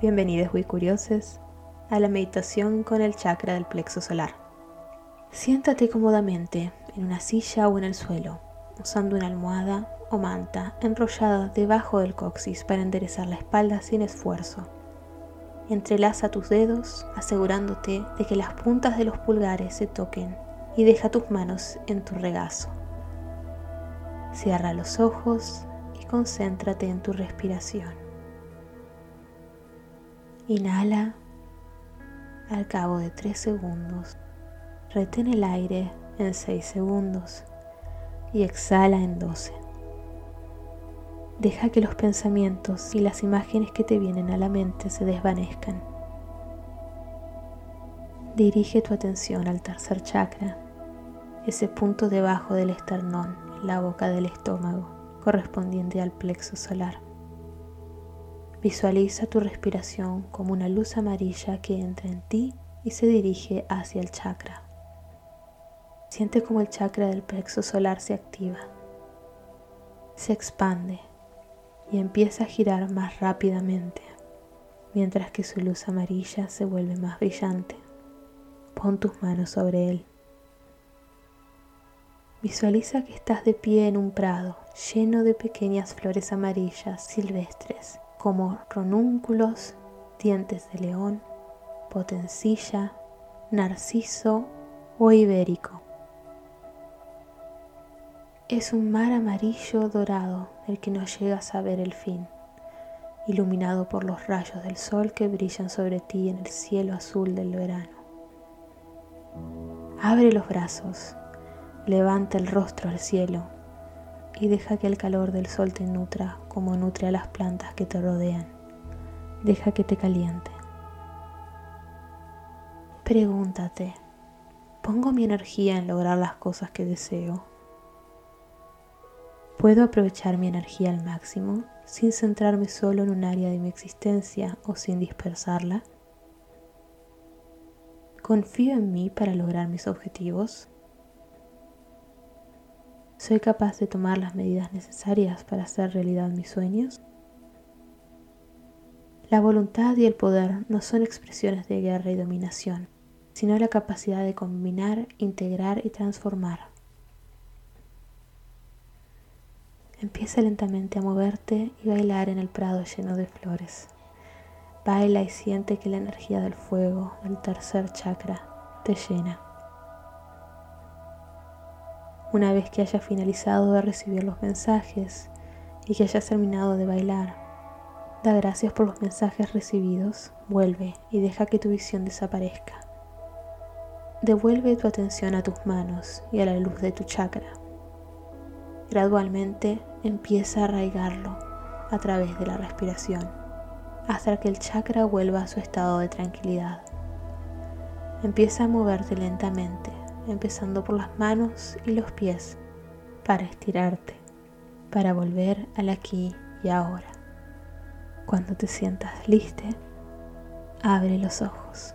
Bienvenidos muy curiosos a la meditación con el chakra del plexo solar. Siéntate cómodamente en una silla o en el suelo, usando una almohada o manta enrollada debajo del coxis para enderezar la espalda sin esfuerzo. Entrelaza tus dedos asegurándote de que las puntas de los pulgares se toquen y deja tus manos en tu regazo. Cierra los ojos y concéntrate en tu respiración. Inhala al cabo de 3 segundos. Retén el aire en 6 segundos y exhala en 12. Deja que los pensamientos y las imágenes que te vienen a la mente se desvanezcan. Dirige tu atención al tercer chakra, ese punto debajo del esternón, la boca del estómago, correspondiente al plexo solar. Visualiza tu respiración como una luz amarilla que entra en ti y se dirige hacia el chakra. Siente como el chakra del plexo solar se activa, se expande y empieza a girar más rápidamente, mientras que su luz amarilla se vuelve más brillante. Pon tus manos sobre él. Visualiza que estás de pie en un prado lleno de pequeñas flores amarillas silvestres como ronúnculos, dientes de león, potencilla, narciso o ibérico. Es un mar amarillo dorado el que no llegas a ver el fin, iluminado por los rayos del sol que brillan sobre ti en el cielo azul del verano. Abre los brazos, levanta el rostro al cielo y deja que el calor del sol te nutra como nutre a las plantas que te rodean. Deja que te caliente. Pregúntate, ¿pongo mi energía en lograr las cosas que deseo? ¿Puedo aprovechar mi energía al máximo sin centrarme solo en un área de mi existencia o sin dispersarla? ¿Confío en mí para lograr mis objetivos? ¿Soy capaz de tomar las medidas necesarias para hacer realidad mis sueños? La voluntad y el poder no son expresiones de guerra y dominación, sino la capacidad de combinar, integrar y transformar. Empieza lentamente a moverte y bailar en el prado lleno de flores. Baila y siente que la energía del fuego, el tercer chakra, te llena. Una vez que hayas finalizado de recibir los mensajes y que hayas terminado de bailar, da gracias por los mensajes recibidos, vuelve y deja que tu visión desaparezca. Devuelve tu atención a tus manos y a la luz de tu chakra. Gradualmente empieza a arraigarlo a través de la respiración hasta que el chakra vuelva a su estado de tranquilidad. Empieza a moverte lentamente empezando por las manos y los pies, para estirarte, para volver al aquí y ahora. Cuando te sientas liste, abre los ojos.